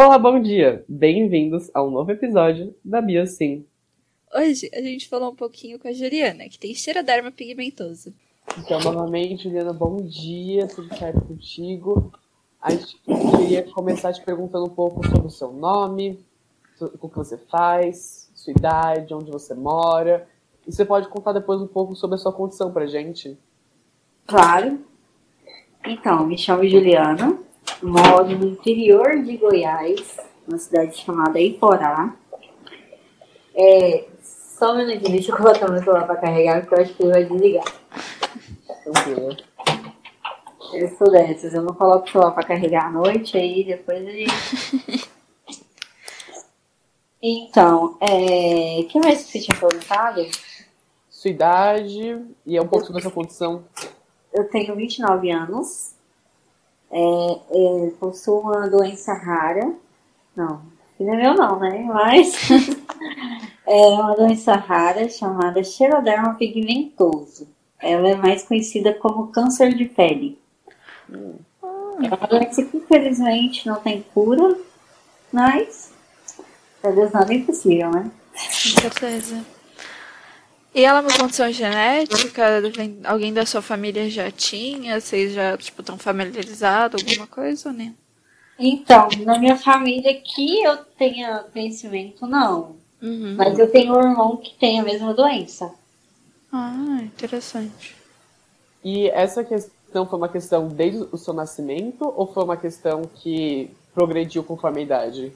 Olá, bom dia! Bem-vindos a um novo episódio da Biosim. Hoje a gente falou um pouquinho com a Juliana, que tem xeroderma pigmentoso. Então, novamente, Juliana, bom dia, tudo certo contigo? A gente queria começar te perguntando um pouco sobre o seu nome, o que você faz, sua idade, onde você mora. E você pode contar depois um pouco sobre a sua condição pra gente? Claro. Então, me chamo Juliana, moro no interior de Goiás, uma cidade chamada Iporá. É, só um minutinho, deixa eu colocar meu celular pra carregar, porque eu acho que ele vai desligar. Tranquilo. Eu sou dessas, eu não coloco o celular pra carregar à noite, aí depois ele. então, é... o que mais você tinha perguntado? Sua idade e é um pouco sobre a sua condição. Eu tenho 29 anos, é, é, possuo uma doença rara. Não, não é meu não, né? Mas é uma doença rara chamada xeroderma pigmentoso. Ela é mais conhecida como câncer de pele. É uma doença que infelizmente não tem cura, mas para Deus nada é impossível, né? Com certeza. E ela é uma condição genética? Alguém da sua família já tinha? Vocês já, tipo, estão familiarizados alguma coisa ou nem? Então, na minha família que eu tenha conhecimento, não. Uhum. Mas eu tenho um irmão que tem a mesma doença. Ah, interessante. E essa questão foi uma questão desde o seu nascimento ou foi uma questão que progrediu conforme a idade?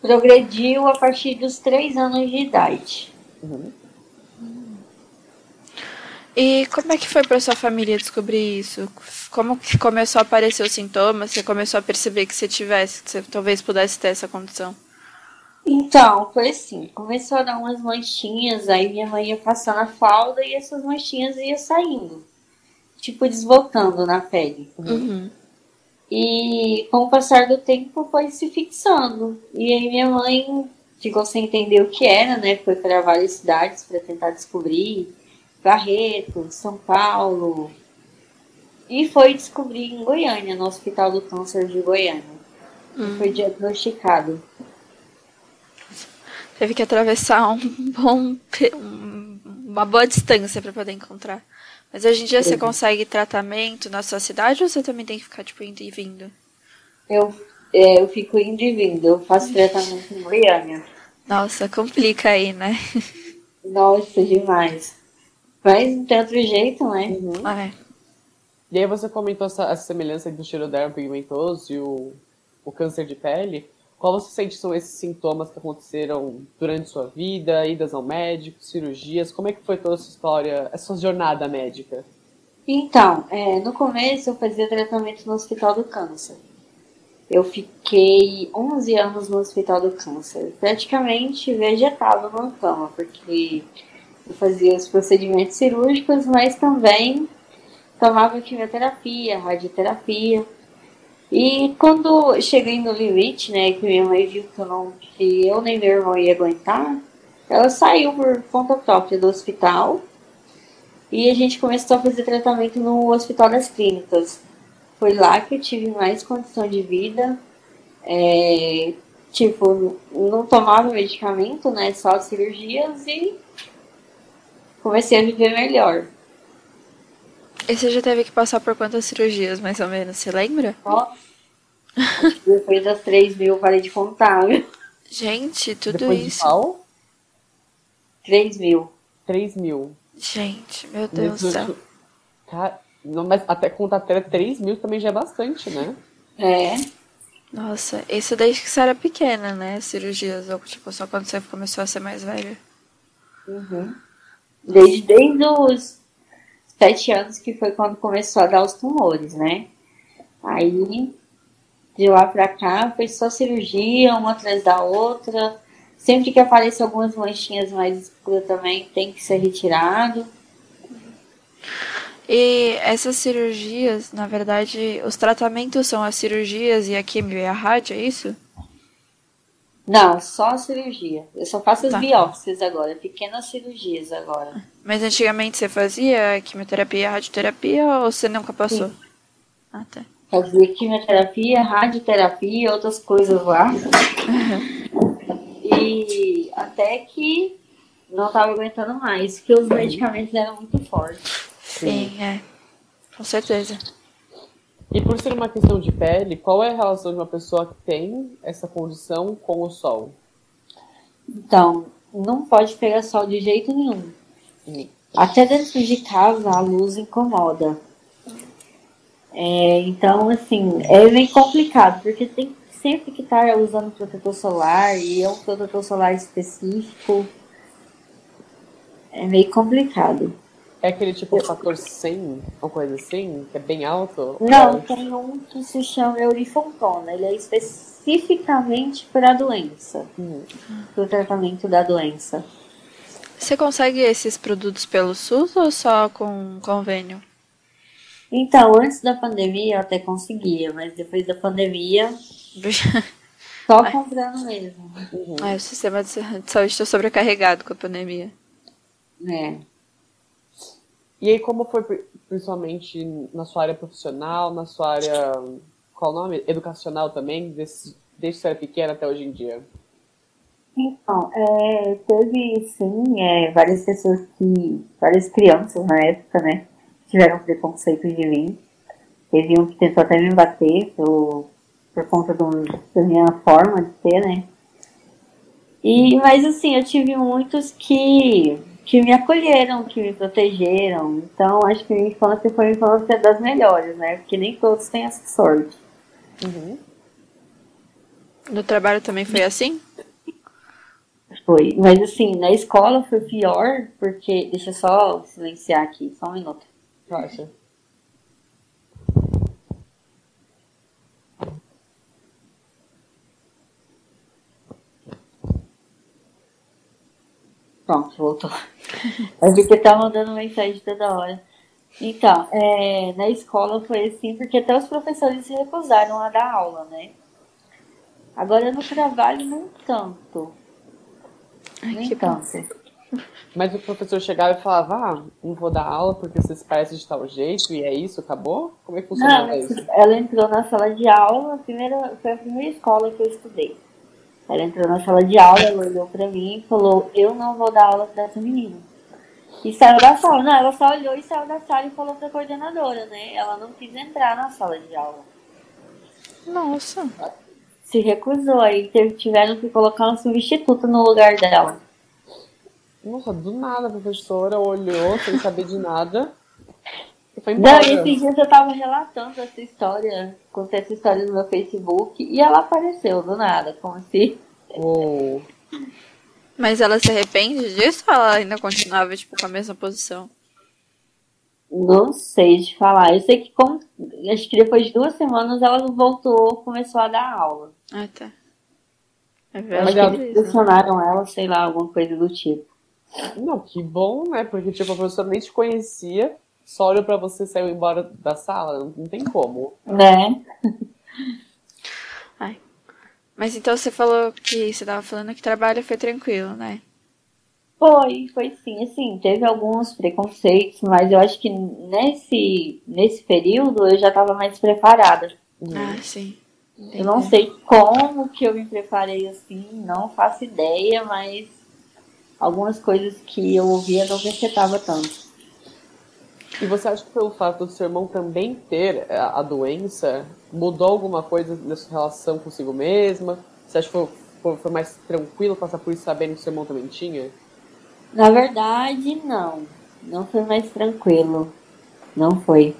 Progrediu a partir dos três anos de idade. Uhum. E como é que foi para sua família descobrir isso? Como que começou a aparecer os sintomas? Você começou a perceber que você tivesse, que você talvez pudesse ter essa condição? Então, foi assim, começou a dar umas manchinhas, aí minha mãe ia passando a falda e essas manchinhas iam saindo. Tipo, desbotando na pele. Uhum. E com o passar do tempo foi se fixando. E aí minha mãe ficou sem entender o que era, né? Foi para várias cidades para tentar descobrir. Barreto, São Paulo. E foi descobrir em Goiânia, no Hospital do Câncer de Goiânia. Hum. Foi diagnosticado. Teve que atravessar um bom, um- uma boa distância para poder encontrar. Mas hoje em dia você consegue tratamento na sua cidade ou você também tem que ficar tipo indo e vindo? Eu, é, eu fico indo e vindo, eu faço tratamento em Goiânia. Nossa, complica aí, né? Nossa, demais. Mas não tem outro jeito, né? É. E aí você comentou essa, essa semelhança entre o xeroderma pigmentoso e o, o câncer de pele. Qual você sente são esses sintomas que aconteceram durante sua vida, idas ao médico, cirurgias? Como é que foi toda essa história, essa jornada médica? Então, é, no começo eu fazia tratamento no Hospital do Câncer. Eu fiquei 11 anos no Hospital do Câncer, praticamente vegetava numa cama, porque fazia os procedimentos cirúrgicos, mas também tomava quimioterapia, radioterapia. E quando cheguei no limite, né, que minha mãe viu que eu, não, que eu nem meu irmão ia aguentar, ela saiu por conta própria do hospital e a gente começou a fazer tratamento no Hospital das Clínicas. Foi lá que eu tive mais condição de vida. É, tipo, não tomava medicamento, né? Só cirurgias e comecei a viver melhor. E você já teve que passar por quantas cirurgias, mais ou menos? Você lembra? Ó, depois das 3 mil, eu parei de contar? Gente, tudo Depois de isso. qual? 3 mil. 3 mil. Gente, meu Deus do céu. Cara, não, mas até contar até 3 mil também já é bastante, né? É. Nossa, isso desde que você era pequena, né? Cirurgias, ou tipo, só quando você começou a ser mais velha. Uhum. Desde, desde os 7 anos que foi quando começou a dar os tumores, né? Aí, de lá pra cá, foi só cirurgia, uma atrás da outra. Sempre que aparecem algumas manchinhas mais escuras também, tem que ser retirado. E essas cirurgias, na verdade, os tratamentos são as cirurgias e a quimio e a rádio, é isso? Não, só a cirurgia. Eu só faço as Tá. biópsias agora, pequenas cirurgias agora. Mas antigamente você fazia quimioterapia e radioterapia ou você nunca passou? Sim. Ah, tá. Fazia quimioterapia, radioterapia, outras coisas lá. E até que não estava aguentando mais, porque os medicamentos eram muito fortes. Sim, é. Com certeza. E por ser uma questão de pele, qual é a relação de uma pessoa que tem essa condição com o sol? Então, não pode pegar sol de jeito nenhum. Até dentro de casa a luz incomoda. É, então, assim, é bem complicado, porque tem sempre que estar usando protetor solar e é um protetor solar específico. É meio complicado. É aquele tipo de fator 100, uma coisa assim, que é bem alto? Não, tem um que se chama Eurifontona. Ele é especificamente para a doença, Uhum. para o tratamento da doença. Você consegue esses produtos pelo SUS ou só com convênio? Então, antes da pandemia eu até conseguia, mas depois da pandemia, só comprando mesmo. Uhum. É, o sistema de saúde está sobrecarregado com a pandemia. É. E aí, como foi pri- principalmente na sua área profissional, na sua área, qual o nome? Educacional também, desse, desde que você era pequena até hoje em dia? Então, é, teve sim é, várias pessoas que. várias crianças na época, né? Tiveram preconceito de mim. Teve um que tentou até me bater por, por conta do, da minha forma de ser, né? E, mas assim, eu tive muitos que, que me acolheram, que me protegeram. Então, acho que minha infância foi uma infância das melhores, né? Porque nem todos têm essa sorte. Uhum. No trabalho também foi assim? Foi. Mas assim, na escola foi pior, porque. Deixa eu só silenciar aqui, só um minuto. Acha? Pronto, voltou. É porque tá mandando mensagem toda hora. Então, é, na escola foi assim, porque até os professores se recusaram a dar aula, né? Agora no trabalho, nem tanto. Ai, Nem que bom. Mas o professor chegava e falava, ah, não vou dar aula porque vocês parecem de tal jeito e é isso, acabou? Como é que Não, funcionava isso? ela entrou na sala de aula, a primeira, foi a primeira escola que eu estudei. Ela entrou na sala de aula, ela olhou pra mim e falou, eu não vou dar aula pra essa menina. E saiu da sala. Não, ela só olhou e saiu da sala e falou pra coordenadora, né? Ela não quis entrar na sala de aula. Nossa. Se recusou, aí tiveram que colocar um substituto no lugar dela. Nossa, do nada a professora olhou sem saber de nada foi Não, embora. e esses dias eu tava relatando essa história, contei essa história no meu Facebook e ela apareceu do nada, como se. Uou. Mas ela se arrepende disso ou ela ainda continuava, tipo, com a mesma posição? Não sei de falar. Eu sei que como, acho que depois de duas semanas ela voltou, começou a dar aula. Ah, tá. É Acho verdade. que eles pressionaram ela, sei lá, alguma coisa do tipo. Não, que bom, né? Porque, tipo, a professora nem te conhecia, só olhou pra você e saiu embora da sala. Não tem como. Né? Ai. Mas então você falou que você tava falando que o trabalho foi tranquilo, né? Foi, foi sim. Assim, teve alguns preconceitos, mas eu acho que nesse, nesse período eu já estava mais preparada. Ah, sim. Eu não sei como que eu me preparei assim, não faço ideia, mas algumas coisas que eu ouvia não me afetava tanto. E você acha que pelo fato do seu irmão também ter a, a doença, mudou alguma coisa na sua relação consigo mesma? Você acha que foi, foi, foi mais tranquilo passar por isso sabendo que seu irmão também tinha? Na verdade, não. Não foi mais tranquilo. Não foi.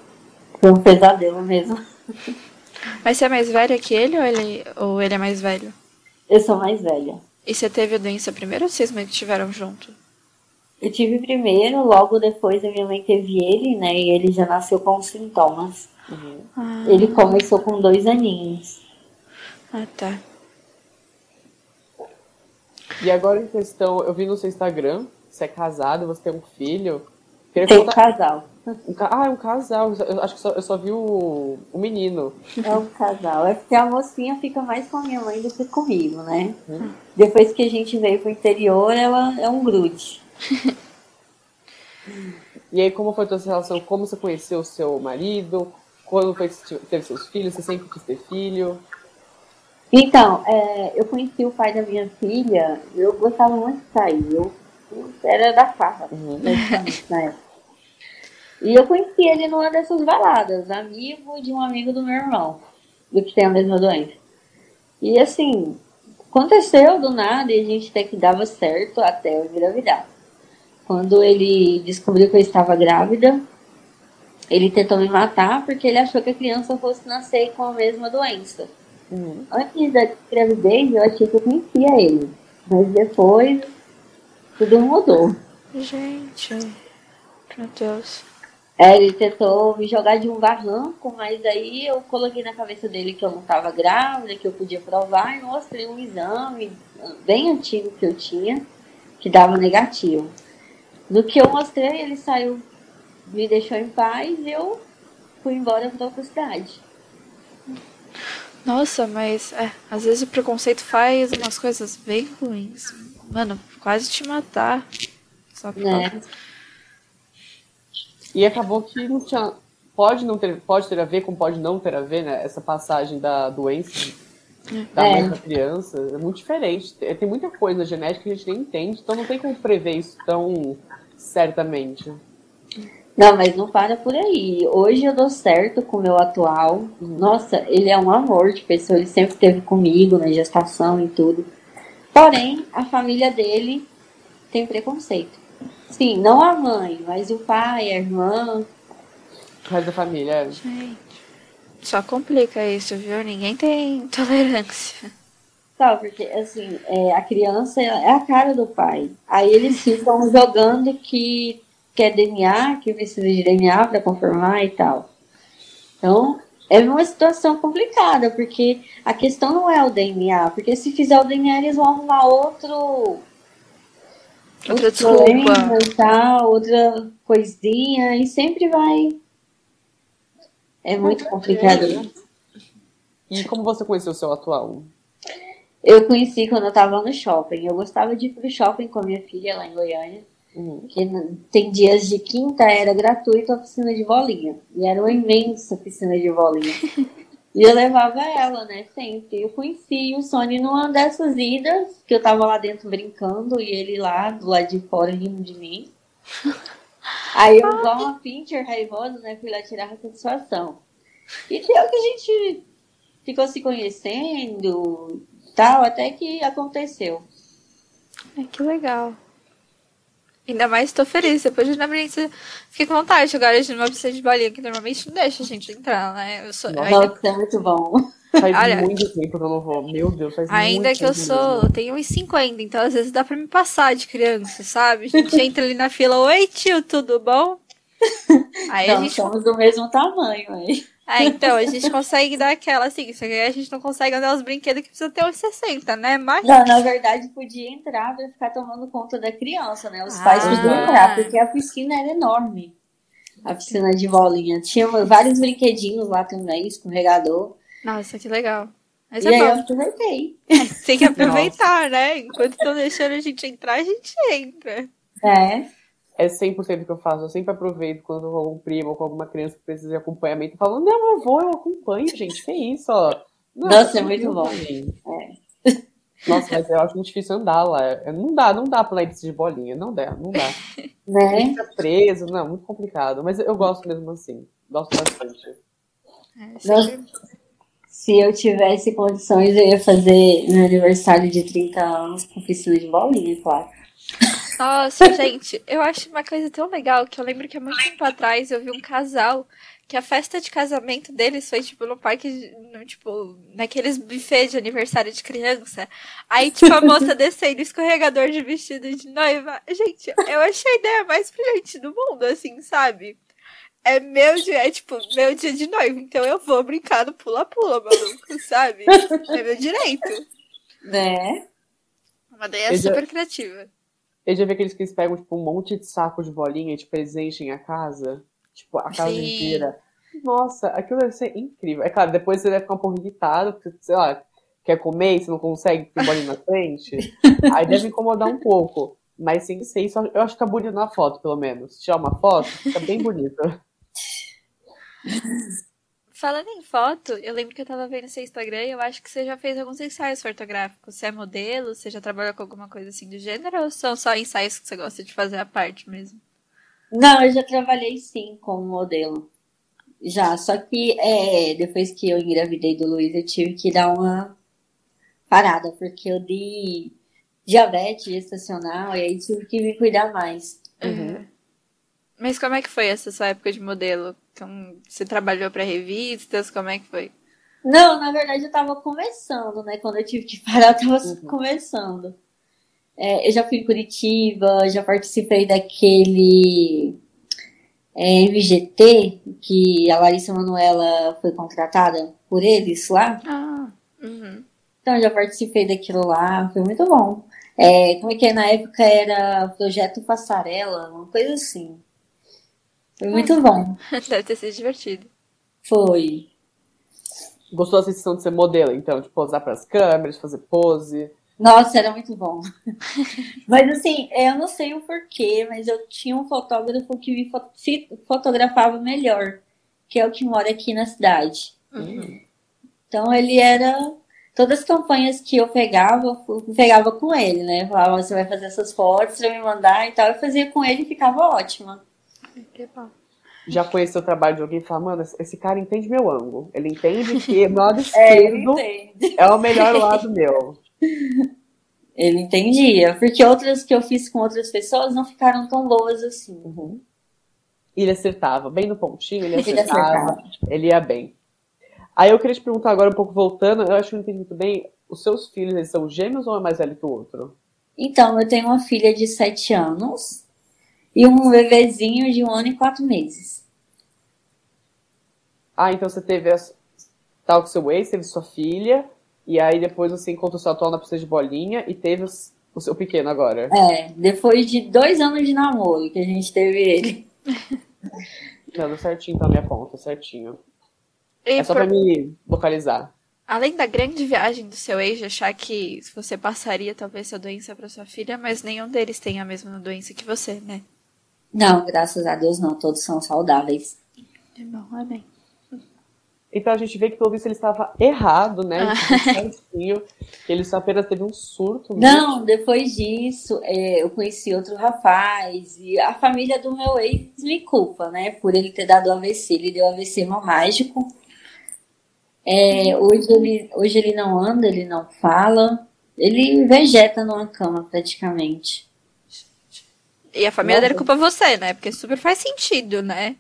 Foi um pesadelo mesmo. Mas você é mais velha que ele ou ele, ou ele é mais velho? Eu sou mais velha. E você teve a doença primeiro ou vocês meio que tiveram junto? Eu tive primeiro, logo depois a minha mãe teve ele, né? E ele já nasceu com sintomas. Ah, Ele começou com dois aninhos. ah, tá. E agora em questão, eu vi no seu Instagram, você é casado, você tem um filho. Queria Tem um contar- casal. um ca- Ah, é um casal. Eu acho que só- eu só vi o, o menino. É um casal. É porque a mocinha fica mais com a minha mãe do que comigo, né? Depois que a gente veio pro interior, ela é um grude. E aí, como foi a tua relação? Como você conheceu o seu marido? quando foi que teve seus filhos? Você sempre quis ter filho? Então, é, eu conheci o pai da minha filha, eu gostava muito de sair, eu, eu era da farra, uhum. na época. E eu conheci ele numa dessas baladas, amigo de um amigo do meu irmão, do que tem a mesma doença. E assim, aconteceu do nada e a gente até que dava certo até eu engravidar. Quando ele descobriu que eu estava grávida, ele tentou me matar porque ele achou que a criança fosse nascer com a mesma doença. Uhum. Antes da gravidez, eu achei que eu conhecia ele. Mas depois, tudo mudou. Gente, meu Deus. É, ele tentou me jogar de um barranco, mas aí eu coloquei na cabeça dele que eu não estava grávida, que eu podia provar, e mostrei um exame bem antigo que eu tinha, que dava negativo. No que eu mostrei, ele saiu, me deixou em paz e eu fui embora para outra cidade. Nossa, mas é, às vezes o preconceito faz umas coisas bem ruins. Mano, quase te matar. Só que né? E acabou que não tinha. Pode, não ter, pode ter a ver com pode não ter a ver, né? Essa passagem da doença da é. mãe para criança é muito diferente. Tem muita coisa genética que a gente nem entende, então não tem como prever isso tão certamente. Não, mas não para por aí. Hoje eu dou certo com o meu atual. Nossa, ele é um amor de pessoa, ele sempre esteve comigo na gestação e tudo. Porém, a família dele tem preconceito. Sim, não a mãe, mas o pai, a irmã. Resto da família, é. Gente, só complica isso, viu? Ninguém tem tolerância. Tá, porque assim, é, a criança é a cara do pai. Aí eles ficam jogando que quer DNA, que precisa de DNA para confirmar e tal. Então, é uma situação complicada, porque a questão não é o DNA, porque se fizer o DNA, eles vão arrumar outro. Outra desculpa. E tal, outra coisinha, e sempre vai. É muito complicado. E como você conheceu o seu atual? Eu conheci quando eu estava no shopping. Eu gostava de ir pro shopping com a minha filha lá em Goiânia. Uhum. Que tem dias de quinta era gratuito a piscina de bolinha. E era uma imensa piscina de bolinha. e eu levava ela, né, sempre. Eu conheci o Sony numa dessas idas, que eu tava lá dentro brincando e ele lá do lado de fora rindo de mim. Aí eu, igual uma pincher raivosa, né, fui lá tirar a satisfação. E deu que a gente ficou se conhecendo, tal, até que aconteceu. É, que legal. Ainda mais tô feliz. Depois de Nabrina, fiquei com vontade de jogar numa piscina de bolinha, que normalmente não deixa a gente entrar, né? Eu sou, Nossa, ainda... é muito bom. Faz Olha, muito tempo que eu não vou. Meu Deus, faz Ainda muito que eu sou. Mesmo. Tenho uns 50, então às vezes dá pra me passar de criança, sabe? A gente entra ali na fila, oi tio, tudo bom? Aí não, a gente... somos do mesmo tamanho, aí. É, então, a gente consegue dar aquela assim, só que a gente não consegue andar os brinquedos que precisa ter uns 60, né? Mas... Não, na verdade, podia entrar pra ficar tomando conta da criança, né? Os ah. pais podiam entrar, porque a piscina era enorme. A piscina de bolinha. Tinha vários brinquedinhos lá também, escorregador. Nossa, que legal. Mas e é aí bom. eu aproveitei. Tem que aproveitar, né? Enquanto estão deixando a gente entrar, a gente entra. É é 100% que eu faço. Eu sempre aproveito quando eu vou com um primo ou com alguma criança que precisa de acompanhamento. Eu falo, não, eu vou, eu acompanho, gente. Que isso, ó. Não, Nossa, é muito bom. É. Nossa, mas eu acho muito difícil andar lá. É, não dá, não dá pra ir de bolinha. Não dá, não dá. Né? Fica preso, não, muito complicado. Mas eu gosto mesmo assim. Gosto bastante. É, se eu tivesse condições, eu ia fazer meu aniversário de 30 anos com piscina de bolinha, claro. Nossa, gente, eu acho uma coisa tão legal que eu lembro que há muito tempo atrás eu vi um casal que a festa de casamento deles foi, tipo, no parque, no, tipo, naqueles buffets de aniversário de criança. Aí, tipo, a moça descendo escorregador de vestido de noiva. Gente, eu achei a ideia mais brilhante do mundo, assim, sabe? É meu dia, é tipo, meu dia de noiva, então eu vou brincar no pula-pula, maluco, sabe? É meu direito. Né? Uma ideia super criativa. Eu já vi aqueles que eles pegam, tipo, um monte de saco de bolinha de presente em a casa. Tipo, a casa Sim. inteira. Nossa, aquilo deve ser incrível. É claro, depois você deve ficar um pouco irritado, porque, sei lá, quer comer e você não consegue ter bolinha na frente. Aí deve incomodar um pouco. Mas sem ser isso, eu acho que tá bonito na foto, pelo menos. Se tirar uma foto, fica bem bonito. Falando em foto, eu lembro que eu tava vendo seu Instagram e eu acho que você já fez alguns ensaios fotográficos. Você é modelo? Você já trabalhou com alguma coisa assim do gênero? Ou são só ensaios que você gosta de fazer à parte mesmo? Não, eu já trabalhei sim como modelo. Já, só que é, depois que eu engravidei do Luiz, eu tive que dar uma parada, porque eu dei diabetes gestacional e aí tive que me cuidar mais. Uhum. Mas como é que foi essa sua época de modelo? Então, você trabalhou para revistas? Como é que foi? Não, na verdade eu tava começando, né? Quando eu tive que parar, eu tava uhum. começando. É, eu já fui em Curitiba, já participei daquele é, MGT, que a Larissa Manuela foi contratada por eles lá. Ah, uhum. Então já participei daquilo lá, foi muito bom. É, como é que é? Na época era Projeto Passarela, uma coisa assim. Foi muito bom. Deve ter sido divertido. Foi. Gostou da sensação de ser modelo, então? De posar para as câmeras, fazer pose? Nossa, era muito bom. mas assim, eu não sei o porquê, mas eu tinha um fotógrafo que me fotografava melhor, que é o que mora aqui na cidade. Uhum. Então ele era. Todas as campanhas que eu pegava, eu pegava com ele, né? Eu falava, você vai fazer essas fotos pra me mandar e tal. Eu fazia com ele e ficava ótima. Que bom. Já conheceu o trabalho de alguém e fala, mano, esse cara entende meu ângulo. Ele entende que o lado esquerdo é, é o melhor lado meu. Ele entendia, porque outras que eu fiz com outras pessoas não ficaram tão boas assim. Uhum. Ele acertava, bem no pontinho, ele acertava, ele, acertava. ele ia bem. Aí eu queria te perguntar agora um pouco voltando, eu acho que não entendi muito bem, os seus filhos, eles são gêmeos ou é mais velho que o outro? Então, eu tenho uma filha de 7 anos e um bebezinho de um ano e quatro meses. Ah, então você teve a, tal com seu ex, teve sua filha, e aí depois você encontrou seu atual na pista de bolinha e teve os, o seu pequeno agora. É, depois de dois anos de namoro que a gente teve ele. Deu certinho a minha ponta, certinho. E é só por... pra me localizar. Além da grande viagem do seu ex, de achar que você passaria talvez sua doença para sua filha, mas nenhum deles tem a mesma doença que você, né? Não, graças a Deus não, todos são saudáveis. É bom, amém. Então a gente vê que pelo visto ele estava errado, né? Certinho, ele só apenas teve um surto. Mesmo. Não, depois disso é, eu conheci outro rapaz e a família do meu ex me culpa, né? Por ele ter dado AVC. Ele deu AVC mágico. É, hoje, ele, hoje ele não anda, ele não fala. Ele vegeta numa cama praticamente. E a família dele culpa você, né? Porque super faz sentido, né?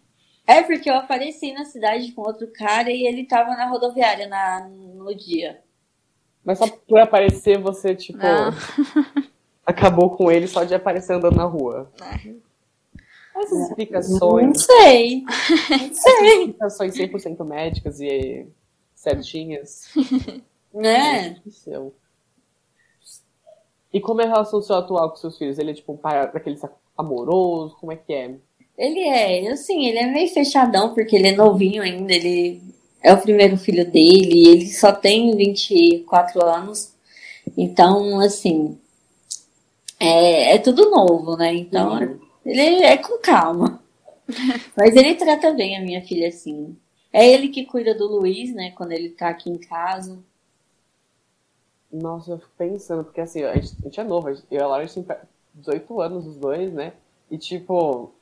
É porque eu apareci na cidade com outro cara e ele tava na rodoviária na, no dia. Mas só por aparecer, você, tipo, acabou com ele só de aparecer andando na rua. É. Essas explicações. Não sei. Não sei. Explicações 100% médicas e certinhas. Né? E como é a relação seu atual com seus filhos? Ele é tipo um pai daquele amoroso? Como é que é? Ele é, assim, ele é meio fechadão, porque ele é novinho ainda, ele é o primeiro filho dele, ele só tem 24 anos. Então, assim, é, é tudo novo, né? Então, uhum. ele é com calma. Mas ele trata bem a minha filha, assim. É ele que cuida do Luiz, né, quando ele tá aqui em casa. Nossa, eu fico pensando, porque assim, a gente, a gente é novo, eu e a Laura a gente tem 18 anos, os dois, né? E tipo,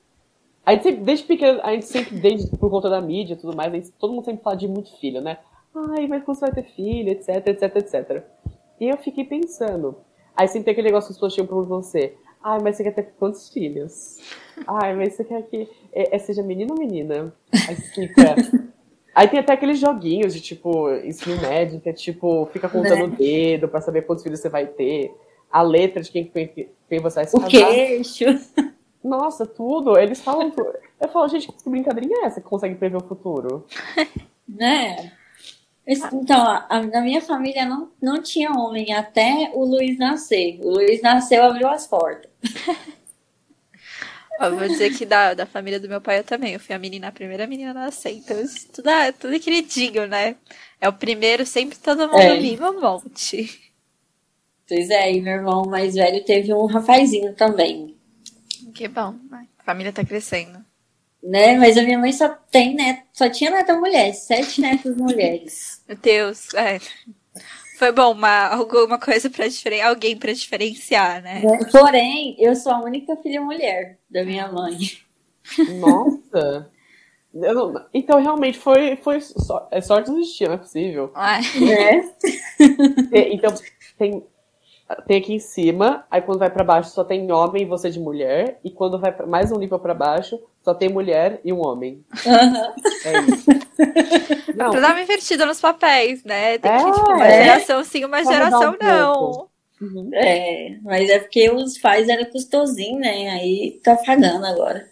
a gente sempre, desde pequeno, a gente sempre, desde por conta da mídia e tudo mais, gente, todo mundo sempre fala de muito filho, né? Ai, mas quando você vai ter filho, etc, etc, etc. E eu fiquei pensando. Aí sempre tem aquele negócio que as pessoas tinham pra você. Ai, mas você quer ter quantos filhos? Ai, mas você quer que é, é seja menino ou menina? Aí fica. Aí tem até aqueles joguinhos de tipo, ensino médio, que é tipo, fica contando o dedo pra saber quantos filhos você vai ter. A letra de quem, quem você vai se casar. O queixo. Nossa, tudo. Eles falam. Eu falo, gente, que brincadeirinha é essa que consegue prever o futuro? né? Então, a, na minha família não, não tinha homem até o Luiz nascer. O Luiz nasceu abriu as portas. Ó, vou dizer que da, da família do meu pai eu também. Eu fui a menina, a primeira menina a nascer. Então, isso tudo, é, tudo queridinho, né? É o primeiro, sempre todo mundo é. mima um monte. Pois é, e meu irmão mais velho teve um rapazinho também. Que bom. A família tá crescendo. Né? Mas a minha mãe só tem neto, só tinha neta mulher, sete netos mulheres. Meu Deus, é. Foi bom, uma, alguma coisa para diferenciar, alguém para diferenciar, né? Porém, eu sou a única filha mulher da minha mãe. Nossa! Não, então, realmente, foi, foi só, é sorte existir, não é possível. Né? Então, tem, tem aqui em cima, aí quando vai pra baixo só tem homem e você de mulher, e quando vai pra- mais um nível pra baixo, só tem mulher e um homem. Aham. É isso. Não, Pra dar uma invertida nos papéis, né? Tem que, É, tipo, uma é. geração sim, uma geração um não. Uhum. É, mas é porque os pais eram custosinhos, né? Aí tá pagando agora.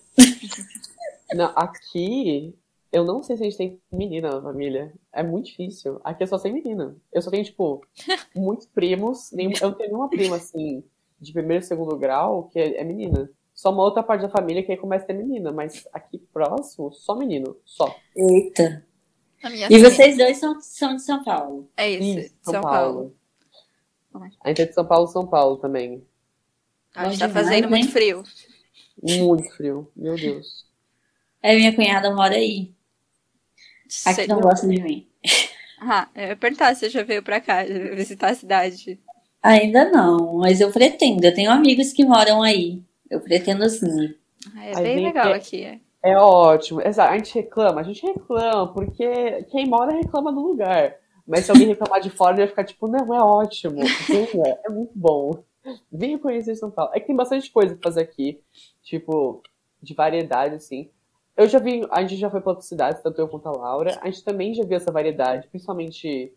Não, aqui, eu não sei se a gente tem menina na família. É muito difícil. Aqui eu só tenho menina. Eu só tenho, tipo, muitos primos. Nenhum, eu não tenho nenhuma prima, assim, de primeiro e segundo grau, que é, é menina. Só uma outra parte da família que aí começa a ter menina. Mas aqui próximo, só menino. Só. Eita. A minha E filha. vocês dois são, são de São Paulo. É isso, Isso, São, Paulo. A gente é de São Paulo, São Paulo também. A gente tá fazendo muito frio. Muito frio. Meu Deus. É, minha cunhada mora aí. Aqui não gosta de mim. Ah, eu ia perguntar se você já veio pra cá visitar a cidade. Ainda não, mas eu pretendo. Eu tenho amigos que moram aí. Eu pretendo sim. Ah, é A bem legal é- aqui. É. É ótimo. Exato. A gente reclama, a gente reclama, porque quem mora reclama do lugar. Mas se alguém reclamar de fora, ele vai ficar tipo, não, é ótimo. Venha, é muito bom. Venha conhecer São Paulo. É que tem bastante coisa pra fazer aqui, tipo, de variedade, assim. Eu já vi, a gente já foi pra outras cidades, tanto eu quanto a Laura. A gente também já viu essa variedade, principalmente.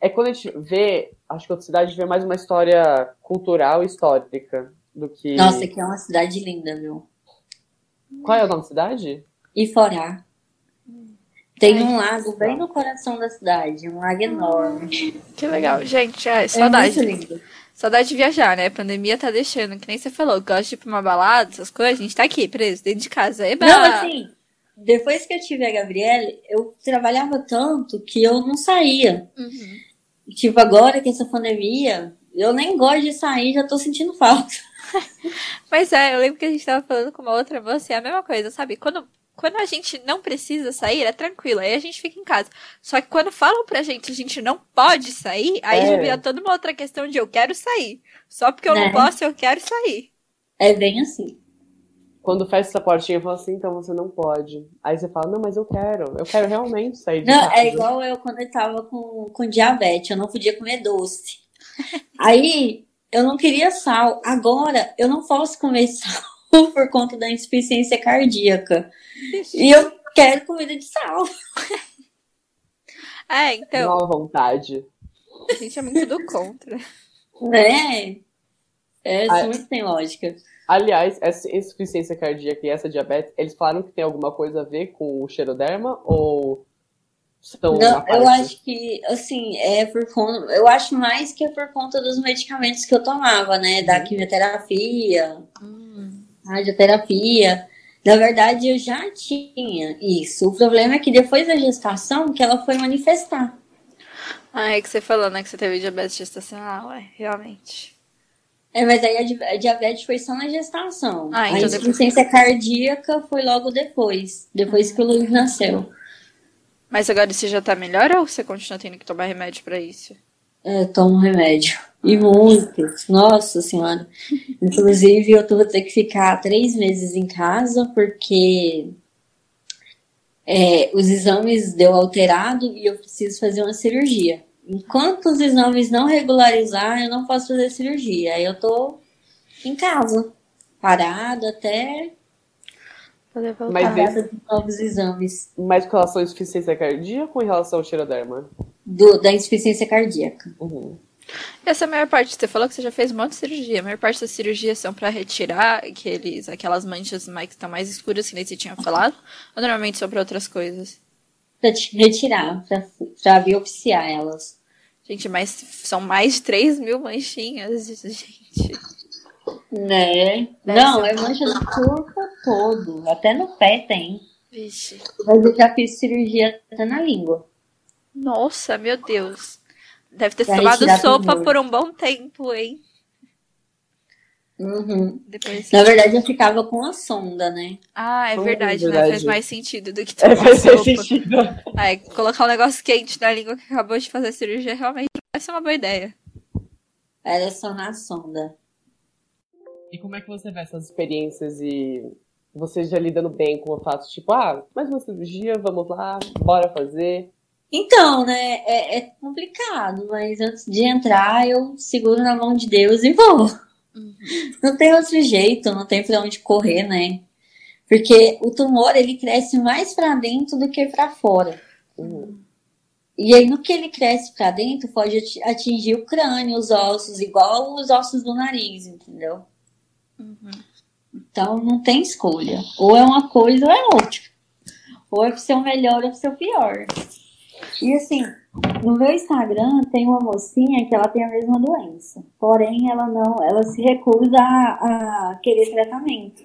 É quando a gente vê, acho que outra cidade a vê mais uma história cultural e histórica do que. Nossa, aqui é uma cidade linda, viu? Qual é o nome da cidade? E Forá. Tem Ai, um lago bem no coração da cidade, um lago enorme. Que legal, gente. É, É saudade. muito lindo. Saudade de viajar, né? A pandemia tá deixando, que nem você falou, gosta de ir pra uma balada, essas coisas, a gente tá aqui, preso, dentro de casa. Eba! Não, assim, depois que eu tive a Gabriele, eu trabalhava tanto que eu não saía. Uhum. Tipo, agora que essa pandemia, eu nem gosto de sair, já tô sentindo falta. Mas é, eu lembro que a gente tava falando com uma outra moça, e é a mesma coisa, sabe? Quando, quando a gente não precisa sair, é tranquilo, aí a gente fica em casa. Só que quando falam pra gente que a gente não pode sair, aí É. já vira toda uma outra questão de eu quero sair. Só porque eu Né? não posso, eu quero sair. É bem assim. Quando fecha essa portinha, fala assim, então você não pode. Aí você fala, não, mas eu quero. Eu quero realmente sair de Não, casa. é igual eu quando eu tava com, com diabetes, eu não podia comer doce. Aí eu não queria sal. Agora eu não posso comer sal por conta da insuficiência cardíaca. E eu quero comida de sal. É, então, Não à vontade. a gente é muito do contra. Né? É, isso Ah, muito tem lógica. Aliás, essa insuficiência cardíaca e essa diabetes, eles falaram que tem alguma coisa a ver com o xeroderma ou são Não, eu acho que, assim, é por conta. Eu acho mais que é por conta dos medicamentos que eu tomava, né? Da Uhum. quimioterapia, Hum. Radioterapia. Na verdade, eu já tinha isso. O problema é que depois da gestação que ela foi manifestar. Ah, é que você falou, né, que você teve diabetes gestacional, é, realmente. É, mas aí a di- a diabetes foi só na gestação. Ah, a então depois- insuficiência cardíaca foi logo depois, depois que o Luiz nasceu. Mas agora você já tá melhor ou você continua tendo que tomar remédio pra isso? Eu tomo remédio. E muitos. Nossa senhora. Inclusive, eu vou ter que ficar três meses em casa porque é, os exames deu alterado e eu preciso fazer uma cirurgia. Enquanto os exames não regularizar, eu não posso fazer cirurgia. Aí eu tô em casa, parada até Poder voltar. Mas de novos exames Mas com relação à insuficiência cardíaca ou em relação ao xeroderma? Do- da insuficiência cardíaca. Uhum. Essa é a maior parte, você falou que você já fez um monte de cirurgia. A maior parte das cirurgias são pra retirar aqueles, aquelas manchas mais, que estão mais escuras, que nem você tinha falado, ou normalmente são pra outras coisas? Pra te retirar, pra, pra biopsiar elas. Gente, mas são mais de 3 mil manchinhas, gente. Né? Deve Não, é mancha do corpo todo. Até no pé tem. Vixe. Mas eu já fiz cirurgia até na língua. Nossa, meu Deus. Deve ter Pra tomado sopa por um bom tempo, hein? Uhum. Depois. Na verdade, eu ficava com a sonda, né? Ah, é Hum, verdade, né? verdade. Faz mais sentido do que É, tomar faz sopa. sentido. É, colocar um negócio quente na língua que acabou de fazer a cirurgia realmente vai ser uma boa ideia. Era só na sonda. E como é que você vê essas experiências e você já lidando bem com o fato, tipo, ah, mais uma cirurgia, vamos lá, bora fazer. Então, né? É, é complicado, mas antes de entrar, eu seguro na mão de Deus e vou. Não tem outro jeito, não tem pra onde correr, né? Porque o tumor, ele cresce mais pra dentro do que pra fora. Uhum. E aí, no que ele cresce pra dentro, pode ati- atingir o crânio, os ossos, igual os ossos do nariz, entendeu? Então, não tem escolha. Ou é uma coisa ou é outra. Ou é pro seu melhor ou pro seu pior. E assim, no meu Instagram tem uma mocinha que ela tem a mesma doença. Porém, ela não, ela se recusa a, a querer tratamento.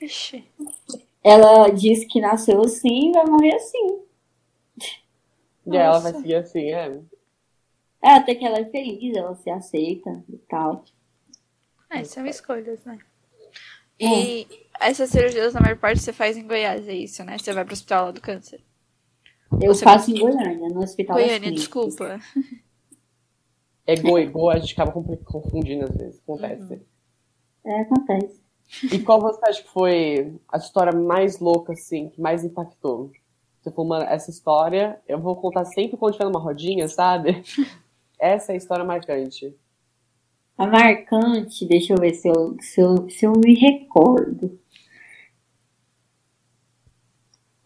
Ixi. Ela diz que nasceu assim e vai morrer assim. E aí ela Nossa. vai seguir assim, é. É, até que ela é feliz, ela se aceita e tal. É, são escolhas, né? É. E essas cirurgias, na maior parte, você faz em Goiás, é isso, né? Você vai pro hospital lá do câncer. Eu Você- faço em Goiânia, no Hospital Goiânia, desculpa. É goi, goi, a gente acaba confundindo às vezes, acontece. É, acontece. E qual você acha que foi a história mais louca, assim, que mais impactou? Você falou, mano, essa história eu vou contar sempre quando tiver numa rodinha, sabe? Essa é a história marcante. A marcante, deixa eu ver se eu, se eu, se eu me recordo.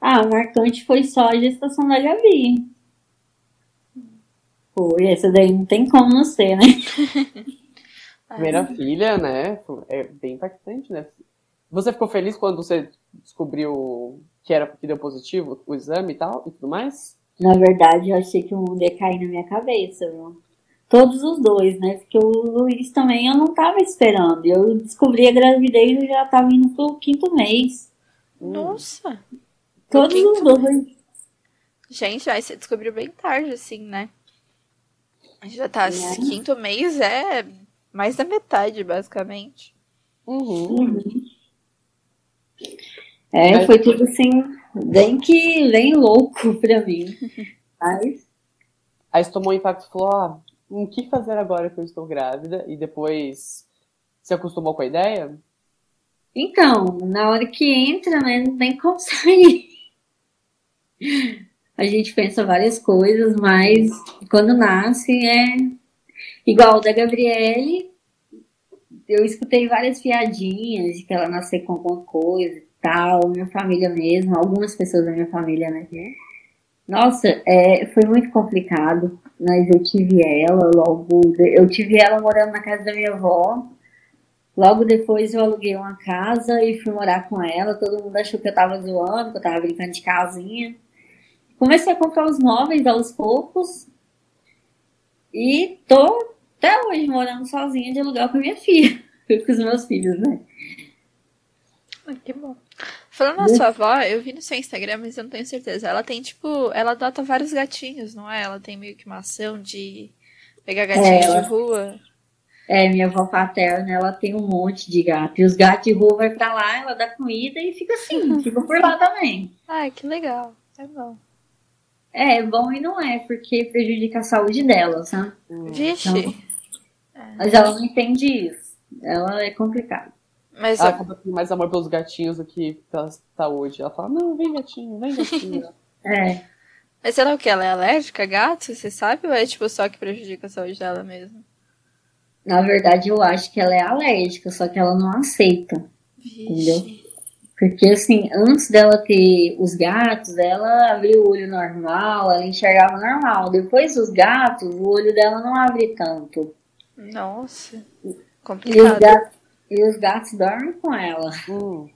Ah, a marcante foi só a gestação da Gabi. Foi, essa daí não tem como não ser, né? Primeira filha, né? É bem impactante, né? Você ficou feliz quando você descobriu que era que deu positivo o exame e tal e tudo mais? Na verdade, eu achei que o mundo ia cair na minha cabeça, viu? Todos os dois, né? Porque o Luiz também eu não tava esperando. Eu descobri a gravidez e já tava indo pro quinto mês. Nossa! Todos quinto os dois. Gente, aí você descobriu bem tarde, assim, né? Já tá Né? quinto mês, é mais da metade, basicamente. Uhum. Uhum. É, foi tudo assim, bem que bem louco pra mim. Mas Aí você tomou um impacto e falou, ah, o que fazer agora que eu estou grávida? E depois se acostumou com a ideia? Então, na hora que entra, né, não tem como sair. A gente pensa várias coisas, mas quando nasce é igual da Gabriele. Eu escutei várias piadinhas de que ela nasceu com alguma coisa e tal, minha família mesmo, algumas pessoas da minha família, né? Nossa, é, foi muito complicado, mas eu tive ela logo, eu tive ela morando na casa da minha avó. Logo depois eu aluguei uma casa e fui morar com ela. Todo mundo achou que eu tava zoando, que eu tava brincando de casinha. Comecei a comprar os móveis aos poucos. E tô até hoje morando sozinha de aluguel com a minha filha. com os meus filhos, né? Ah, que bom. Falando na sua avó, eu vi no seu Instagram, mas eu não tenho certeza. Ela tem, tipo, ela adota vários gatinhos, não é? Ela tem meio que uma ação de pegar gatinhos ela- de rua. É, minha avó paterna, ela tem um monte de gato. E os gatos de rua vai pra lá, ela dá comida e fica assim, fica por lá também. Ai, que legal. É bom. É, é bom e não é, porque prejudica a saúde dela, sabe? Vixe. Então- Mas ela não entende isso. Ela é complicada. Mas Ela acaba tendo mais amor pelos gatinhos do que pela saúde. Ela fala, não, vem gatinho, vem gatinho. É. mas será o que? Ela é alérgica a gato? Você sabe? Ou é tipo só que prejudica a saúde dela mesmo? Na verdade, eu acho que ela é alérgica, só que ela não aceita. Vixe. Porque, assim, antes dela ter os gatos, ela abria o olho normal, ela enxergava normal. Depois dos gatos, o olho dela não abre tanto. Nossa. E os, Complicado. gatos, e os gatos dormem com ela. Hum.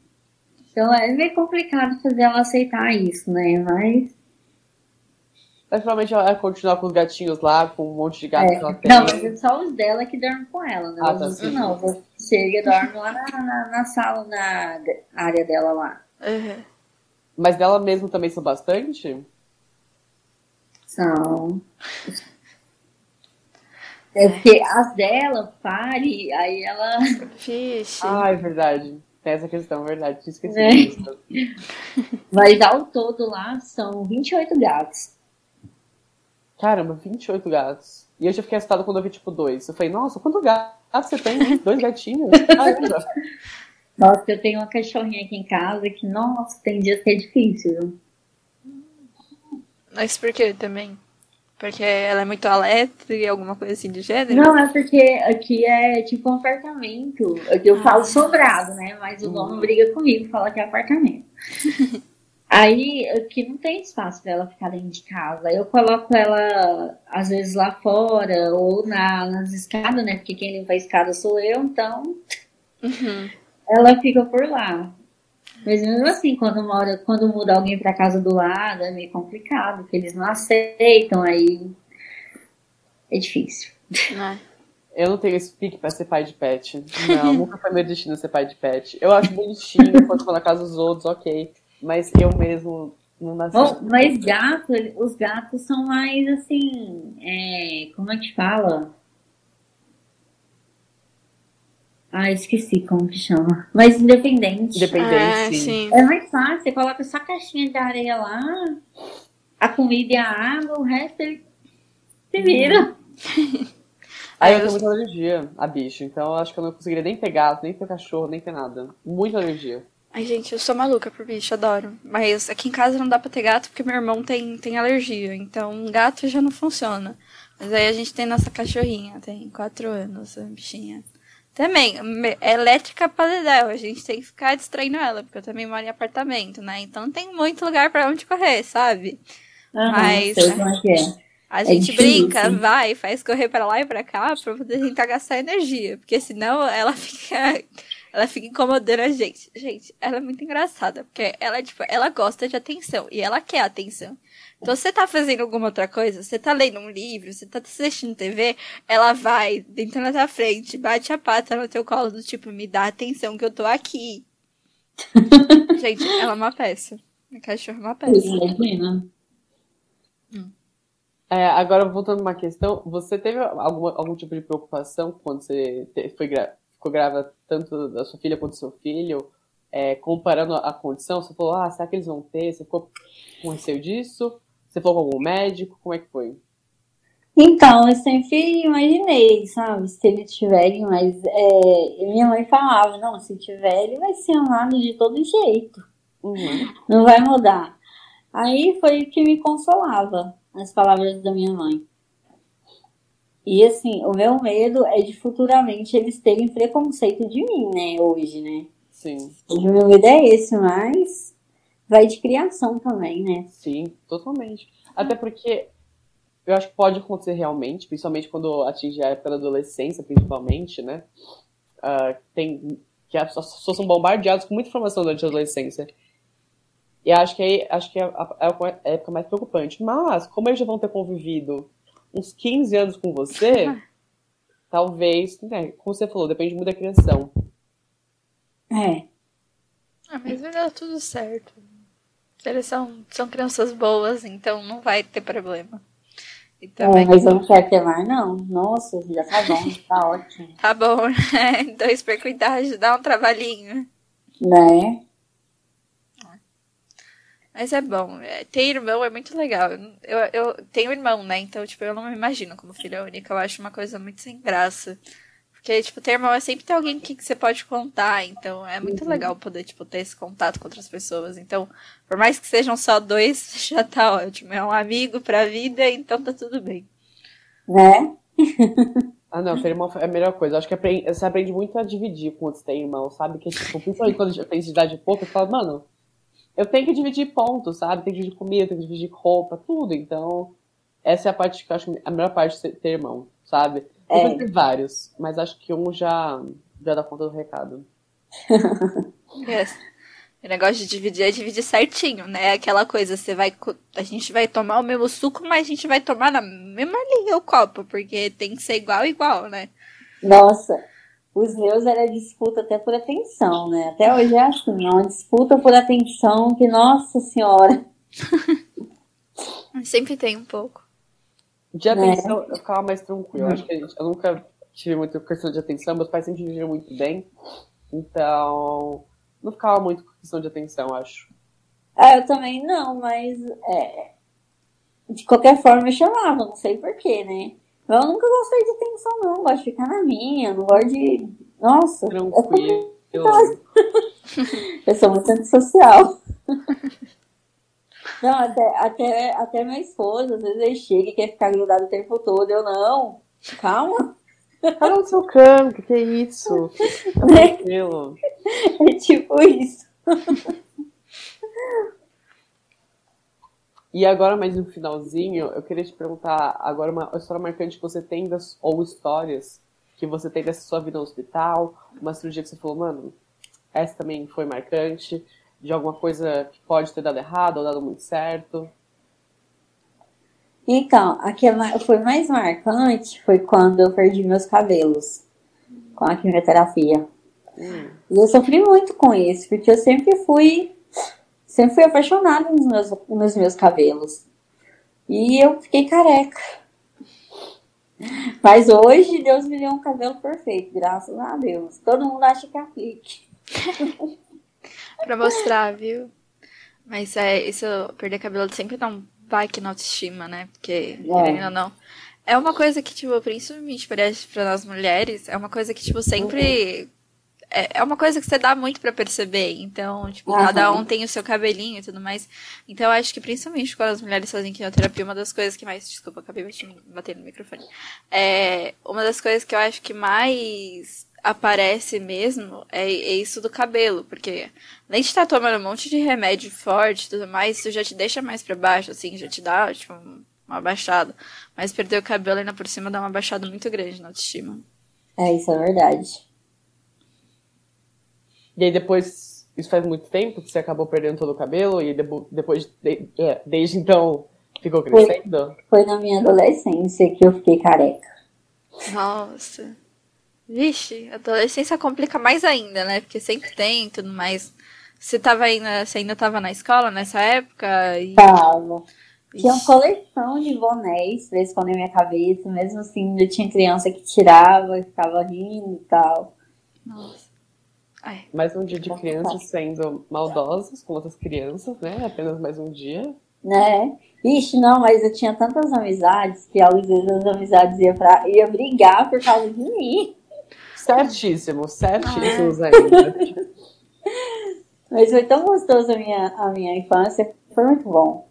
Então é meio complicado fazer ela aceitar isso, né? Mas. Mas provavelmente ela vai continuar com os gatinhos lá, com um monte de gatos é. que ela tem. Não, mas é só os dela que dormem com ela, né? Ah, Os tá, não. Chega e dorme lá na, na, na sala, na área dela lá. Uhum. Mas dela mesmo também são bastante? São. É porque as dela, pare, aí ela. Vixe. Ah, é verdade. Tem essa questão, é verdade. Tinha esquecido É. disso. Mas ao todo lá são 28 gatos. Caramba, 28 gatos. E eu já fiquei assustada quando eu vi, tipo, dois. Eu falei, nossa, quanto gato você tem? Dois gatinhos? Caramba. Nossa, eu tenho uma cachorrinha aqui em casa que, nossa, tem dias que é difícil. Mas por que também? Porque ela é muito alerta e alguma coisa assim de gênero? Não, é porque aqui é tipo um apartamento. Aqui eu falo sobrado, né? Mas o dono briga comigo, fala que é apartamento. Aí aqui não tem espaço pra ela ficar dentro de casa. Eu coloco ela, às vezes, lá fora ou na, nas escadas, né? Porque quem limpa a escada sou eu, então Uhum. ela fica por lá. Mas mesmo assim, quando mora, quando muda alguém pra casa do lado, é meio complicado, porque eles não aceitam, aí é difícil. Né? Eu não tenho esse pique pra ser pai de pet. Não, nunca foi meu destino ser pai de pet. Eu acho bonitinho quando for na casa dos outros, ok. Mas eu mesmo não nasci. Bom, mas gato, os gatos são mais assim, é, como é que fala? Ah, esqueci como que chama. Mas independente. Independente, É, sim. sim. É mais fácil, você coloca só a caixinha de areia lá, a comida e a água, o resto ele se vira. Aí eu eu- tenho muita alergia a bicho, então eu acho que eu não conseguiria nem ter gato, nem ter cachorro, nem ter nada. Muita alergia. Ai, gente, eu sou maluca por bicho, adoro. Mas aqui em casa não dá pra ter gato porque meu irmão tem, tem alergia. Então, gato já não funciona. Mas aí a gente tem nossa cachorrinha, tem quatro anos, a bichinha. Também, é elétrica pra dedéu. A gente tem que ficar distraindo ela, porque eu também moro em apartamento, né? Então não tem muito lugar pra onde correr, sabe? Aham, Mas- como é é. A gente difícil. brinca, vai, faz correr pra lá e pra cá pra poder tentar gastar energia. Porque senão ela fica. Ela fica incomodando a gente. Gente, ela é muito engraçada. Porque ela, tipo, ela gosta de atenção. E ela quer atenção. Então, você tá fazendo alguma outra coisa, você tá lendo um livro, você tá assistindo TV, ela vai, dentro na tua frente, bate a pata no teu colo, do tipo, me dá atenção que eu tô aqui. gente, ela é uma peça. Minha cachorra é uma peça. Imagina. É, agora, voltando a uma questão, você teve alguma, algum tipo de preocupação quando você te- foi gra- grávida tanto da sua filha quanto do seu filho, é, comparando a, condição? Você falou, ah, será que eles vão ter? Você ficou com receio disso? Você falou com algum médico? Como é que foi? Então, eu sempre imaginei, sabe, se eles tiverem, mas é, minha mãe falava, não, se tiver, ele vai ser amado de todo jeito, Uhum. não vai mudar. Aí foi o que me consolava, as palavras da minha mãe. E assim, o meu medo é de futuramente eles terem preconceito de mim, né, hoje, né. Sim, O meu medo é esse, mas vai de criação também, né. sim, totalmente. Até porque eu acho que pode acontecer realmente, principalmente quando atinge a época da adolescência, principalmente, né? Ah, tem que as pessoas são bombardeadas com muita informação durante a adolescência. E acho que aí acho que é a, é a época mais preocupante. Mas, como eles já vão ter convivido uns 15 anos com você, talvez, né, como você falou, depende muito da criação. É. Ah, mas vai dar tudo certo. Eles são, são crianças boas, então não vai ter problema. E É, mas eu não quero ter mais, não. Nossa, já tá bom, tá ótimo. Tá bom, né? Dois por cuidar, dá um trabalhinho. Né? Mas é bom. É, Ter irmão é muito legal. Eu, eu tenho irmão, né? Então, tipo, eu não me imagino como filha única. Eu acho uma coisa muito sem graça. Porque, tipo, ter irmão é sempre ter alguém que, que você pode contar. Então, é muito legal poder, tipo, ter esse contato com outras pessoas. Então, por mais que sejam só dois, já tá ótimo. É um amigo pra vida, então tá tudo bem. Né? Ah, não, ter irmão é a melhor coisa. Acho que aprende- você aprende muito a dividir com outros tem irmão, sabe? Que, tipo, principalmente quando tem de idade pouca, você fala, mano, eu tenho que dividir pontos, sabe? Tem que dividir comida, tem que dividir roupa, tudo. Então, essa é a parte que eu acho a melhor parte de ter irmão, sabe? É. Depois tem vários, mas acho que um já, já dá conta do recado. Yes. O negócio de dividir é dividir certinho, né? Aquela coisa, você vai. A gente vai tomar o mesmo suco, mas a gente vai tomar na mesma linha o copo, porque tem que ser igual, igual, né? Nossa, os meus era disputa até por atenção, né? Até hoje é assim, é uma disputa por atenção que, nossa senhora. Sempre tem um pouco. De atenção, é. eu ficava mais tranquilo. Hum. Acho que gente, eu nunca tive muita questão de atenção, meus pais sempre viviam muito bem. Então, não ficava muito com questão de atenção, acho. É, eu também não, mas é, de qualquer forma eu chamava, não sei porquê, né? Eu nunca gostei de atenção, não. Gosto de ficar na minha, não gosto de. Nossa. Tranquilo. Eu, eu sou muito antissocial. Não, até, até, até minha esposa, às vezes ele chega e quer ficar grudado o tempo todo. Eu não. Calma. Fala no seu canto, que é isso? Tá tranquilo. É tipo isso. E agora, mais no finalzinho, eu queria te perguntar agora uma história marcante que você tem das, ou histórias que você tem dessa sua vida no hospital, uma cirurgia que você falou, mano, essa também foi marcante, de alguma coisa que pode ter dado errado ou dado muito certo. Então, a que foi mais marcante foi quando eu perdi meus cabelos com a quimioterapia. Hum. E eu sofri muito com isso, porque eu sempre fui sempre fui apaixonada nos meus, nos meus cabelos. E eu fiquei careca. Mas hoje Deus me deu um cabelo perfeito, graças a Deus. Todo mundo acha que é aplique. pra mostrar, viu? Mas é, isso, perder cabelo sempre dá um baque na autoestima, né? Porque, querendo ou não. É uma coisa que, tipo, principalmente para nós mulheres, é uma coisa que, tipo, sempre é, é uma coisa que você dá muito para perceber. Então, tipo, uhum. cada um tem o seu cabelinho e tudo mais. Então, eu acho que principalmente quando as mulheres fazem quimioterapia, uma das coisas que mais. Desculpa, acabei batendo no microfone. É, uma das coisas que eu acho que mais aparece mesmo é, é isso do cabelo, porque além de estar tomando um monte de remédio forte e tudo mais, isso já te deixa mais para baixo, assim, já te dá, tipo, uma baixada. Mas perder o cabelo ainda por cima dá uma baixada muito grande na autoestima. É, isso é verdade. E aí depois, isso faz muito tempo que você acabou perdendo todo o cabelo e depois, de, é, desde então, ficou crescendo? Foi, foi na minha adolescência que eu fiquei careca. Nossa. Vixe, a adolescência complica mais ainda, né? Porque sempre tem tudo mais. Você tava ainda, você ainda tava na escola nessa época? E... Tava. Tinha uma coleção de bonés pra esconder minha cabeça, mesmo assim, eu tinha criança que tirava, ficava rindo e tal. Nossa. Mais um dia de crianças sendo maldosas com outras crianças, né? Apenas mais um dia. Né? Ixi, não, mas eu tinha tantas amizades que às vezes as amizades iam, pra, ia brigar por causa de mim. Certíssimo, certíssimos ah. ainda. mas foi tão gostoso a minha, a minha infância, foi muito bom.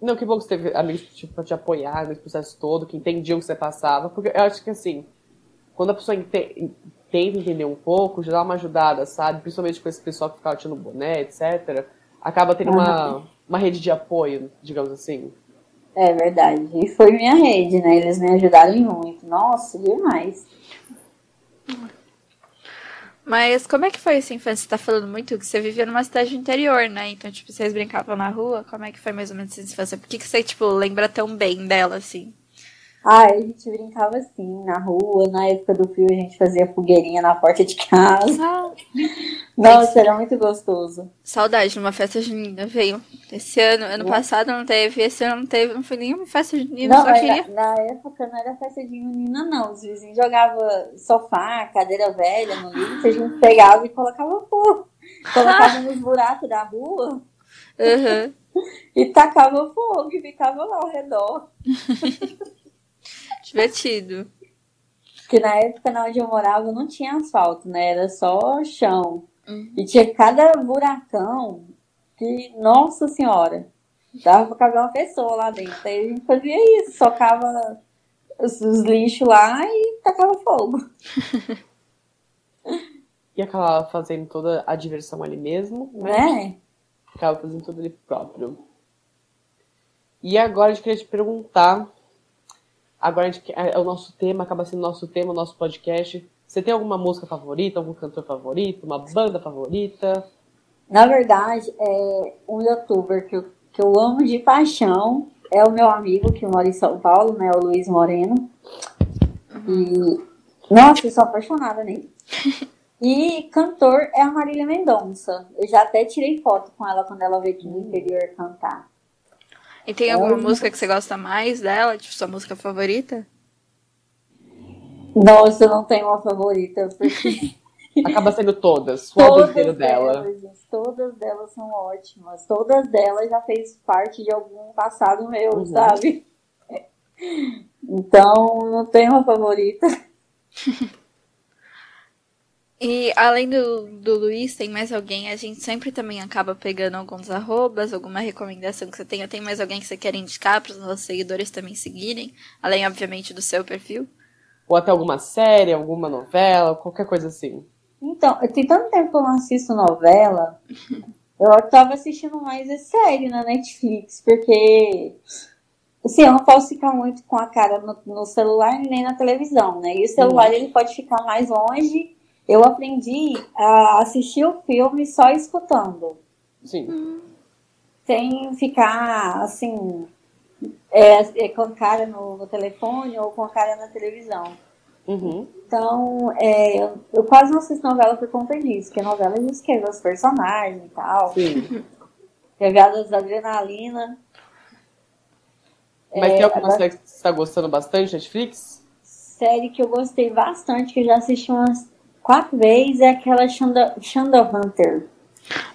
Não, que bom que você teve amigos tipo, pra te apoiar nesse processo todo, que entendiam o que você passava, porque eu acho que assim, quando a pessoa entende tenta entender um pouco, já dá uma ajudada, sabe? Principalmente com esse pessoal que ficava tirando boné, etc. Acaba tendo uma, uma rede de apoio, digamos assim. É verdade. E foi minha rede, né? Eles me ajudaram muito. Nossa, demais. Mas como é que foi essa infância? Você tá falando muito que você vivia numa cidade interior, né? Então, tipo, vocês brincavam na rua? Como é que foi mais ou menos essa infância? Por que, que você, tipo, lembra tão bem dela, assim? Ah, a gente brincava assim, na rua, na época do frio a gente fazia fogueirinha na porta de casa. Ah. Nossa, era muito gostoso. Saudade numa festa junina, veio. Esse ano, ano passado não teve, esse ano não teve, não foi nenhuma festa junina, não, só queria. Na, na, época não era festa de junina, não. Os vizinhos jogavam sofá, cadeira velha no lixo, a gente pegava e colocava fogo. Colocava nos buracos da rua. Uhum. e tacava fogo e ficava lá ao redor. Divertido. Porque na época na onde eu morava não tinha asfalto, né? Era só chão. Uhum. E tinha cada buracão que, nossa senhora, dava pra caber uma pessoa lá dentro. Aí a gente fazia isso, socava os, os lixos lá e tacava fogo. e acabava fazendo toda a diversão ali mesmo, né? É. Acaba fazendo tudo ali próprio. E agora a gente queria te perguntar Agora gente, é o nosso tema, acaba sendo o nosso tema, o nosso podcast. Você tem alguma música favorita, algum cantor favorito, uma banda favorita? Na verdade, é um youtuber que eu, que eu amo de paixão é o meu amigo que mora em São Paulo, né? O Luiz Moreno. E, nossa, eu sou apaixonada nele. E cantor é a Marília Mendonça. Eu já até tirei foto com ela quando ela veio aqui no interior cantar. E tem alguma música que você gosta mais dela? Tipo, sua música favorita? Nossa, eu não tenho uma favorita, porque Acaba sendo todas, o álbum inteiro dela. delas, todas delas são ótimas. Todas delas já fez parte de algum passado meu, Uhum. sabe? Então, não tenho uma favorita. E além do, do Luiz, tem mais alguém? A gente sempre também acaba pegando alguns arrobas, alguma recomendação que você tenha. Tem mais alguém que você quer indicar para os nossos seguidores também seguirem? Além, obviamente, do seu perfil. Ou até alguma série, alguma novela, qualquer coisa assim. Então, tem tanto tempo que eu não assisto novela, eu tava assistindo mais é série na Netflix, porque assim, eu não posso ficar muito com a cara no, no celular nem na televisão, né? E o celular ele pode ficar mais longe. Eu aprendi a assistir o filme só escutando, Sim. sem ficar assim, é, é, com a cara no, no telefone ou com a cara na televisão. Uhum. Então, é, eu, eu quase não assisto novela por conta disso, porque novela a gente quer ver os personagens e tal, Sim. pegadas da adrenalina. Mas É, tem alguma agora- série que você está gostando bastante, Netflix? Série que eu gostei bastante, que eu já assisti umas quatro vezes, é aquela Shonda, Hunter.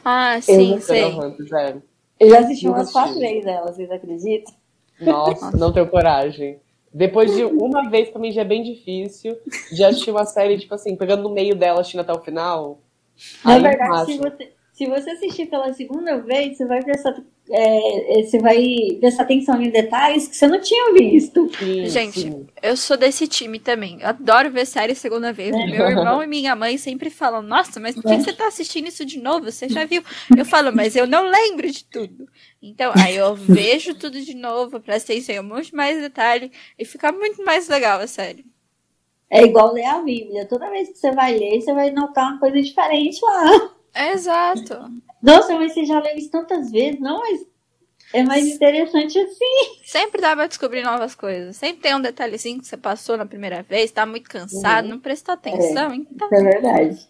Ah, sim, Eu- sei. É. Eu já assisti umas quatro vezes ela, vocês acreditam? Nossa, não tenho coragem. Depois de uma vez também já é bem difícil. Já assisti uma série, tipo assim, pegando no meio dela, assistindo até o final. Na verdade, se você, se você assistir pela segunda vez, você vai prestar, é, é, você vai prestar atenção em detalhes que você não tinha visto. Sim, Gente, eu sou desse time também. Eu adoro ver série segunda vez. Meu irmão e minha mãe sempre falam: Nossa, mas por que você tá assistindo isso de novo? Você já viu? Eu falo, mas eu não lembro de tudo. Então, aí eu vejo tudo de novo, presto atenção em um monte mais detalhe e fica muito mais legal a série. É igual ler a Bíblia. Toda vez que você vai ler, você vai notar uma coisa diferente lá. Exato. Nossa, mas você já leu isso tantas vezes, não? Mas é mais interessante assim. Sempre dá pra descobrir novas coisas. Sempre tem um detalhezinho que você passou na primeira vez, tá muito cansado, não prestou atenção. Então, É verdade.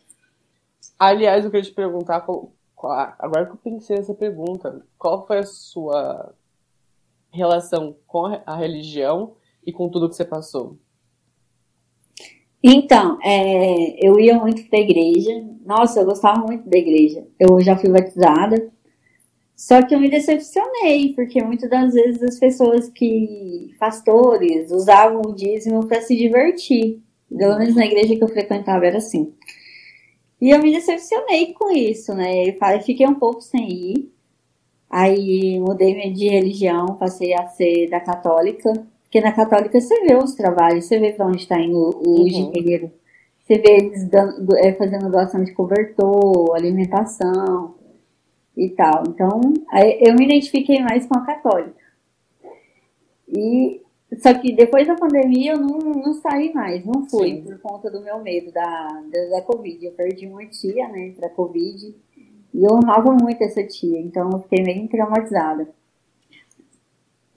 Aliás, eu queria te perguntar, qual- qual- agora que eu pensei nessa pergunta, qual foi a sua relação com a a religião e com tudo que você passou? Então, é, eu ia muito pra igreja. Nossa, eu gostava muito da igreja. Eu já fui batizada. Só que eu me decepcionei, porque muitas das vezes as pessoas que, pastores, usavam o dízimo para se divertir. Pelo menos na igreja que eu frequentava era assim. E eu me decepcionei com isso, né? Eu fiquei um pouco sem ir. Aí mudei de religião, passei a ser da católica. Porque na católica você vê os trabalhos, você vê pra onde está indo o Uhum. dinheiro. Você vê eles dando- do- é, fazendo doação de cobertor, alimentação e tal. Então, eu me identifiquei mais com a católica. E só que depois da pandemia eu não, não saí mais, não fui, Sim. por conta do meu medo da, da, da Covid. Eu perdi uma tia, né, pra Covid. E eu amava muito essa tia, então eu fiquei meio traumatizada.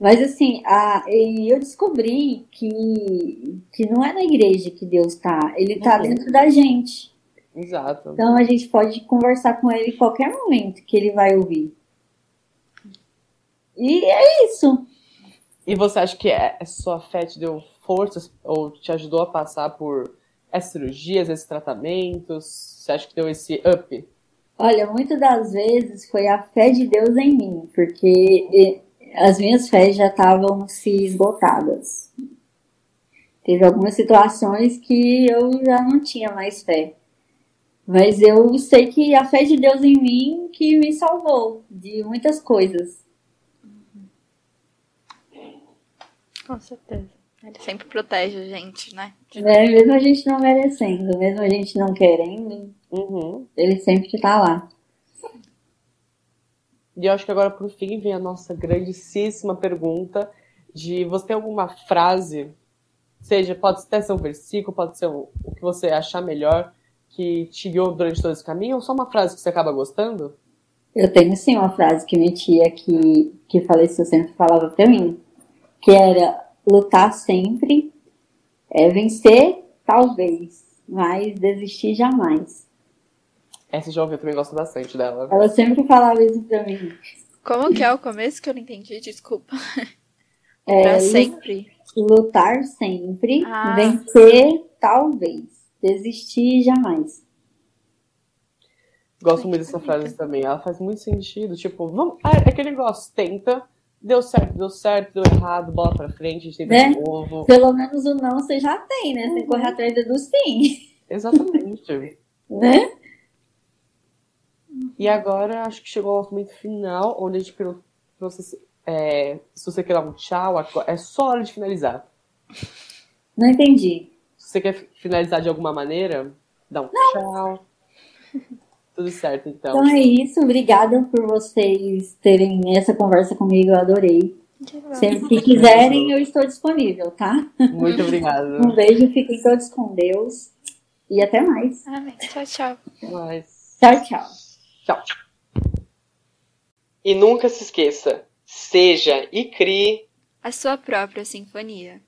Mas assim, a, eu descobri que, que não é na igreja que Deus tá, ele tá Uhum. dentro da gente. Exato. Então a gente pode conversar com ele em qualquer momento que ele vai ouvir. E é isso. E você acha que é- essa sua fé te deu forças ou te ajudou a passar por essas cirurgias, esses tratamentos? Você acha que deu esse up? Olha, muitas das vezes foi a fé de Deus em mim, porque as minhas fés já estavam se esgotadas. Teve algumas situações que eu já não tinha mais fé. Mas eu sei que a fé de Deus em mim que me salvou de muitas coisas. com certeza. Ele sempre protege a gente, né? Né? Mesmo a gente não merecendo, mesmo a gente não querendo, Uhum. ele sempre tá lá. E eu acho que agora, por fim, vem a nossa grandíssima pergunta de você tem alguma frase, seja, pode até ser um versículo, pode ser um- o que você achar melhor, que te guiou durante todo esse caminho, ou só uma frase que você acaba gostando? Eu tenho sim uma frase que minha tia que, que faleceu sempre falava pra mim, que era lutar sempre, é vencer talvez, mas desistir jamais. Essa já ouvi, eu também gosto bastante dela. Ela sempre falava isso pra mim. Como que é o começo que eu não entendi? Desculpa. É, pra sempre. Lutar sempre, Ah. vencer talvez, desistir jamais. Gosto muito dessa frase também. Ela faz muito sentido. Tipo, vamos. É aquele negócio, tenta. Deu certo, deu certo, deu errado, bola pra frente, a gente tenta Né? de novo. Pelo menos o não você já tem, né? Você tem que correr atrás do sim, Exatamente. né? E agora acho que chegou ao momento final, onde a gente pergunta você se, é, se você quer dar um tchau, é só hora de finalizar. Não entendi. Se você quer finalizar de alguma maneira, dá um tchau. Tudo certo, então. Então é isso. Obrigada por vocês terem essa conversa comigo. Eu adorei. Sempre que quiserem, eu estou disponível, tá? Muito obrigado. Um beijo, fiquem todos com Deus. E até mais. Amém. Tchau, tchau. Mas... Tchau, tchau. Tchau. E nunca se esqueça, seja e crie A sua própria sinfonia.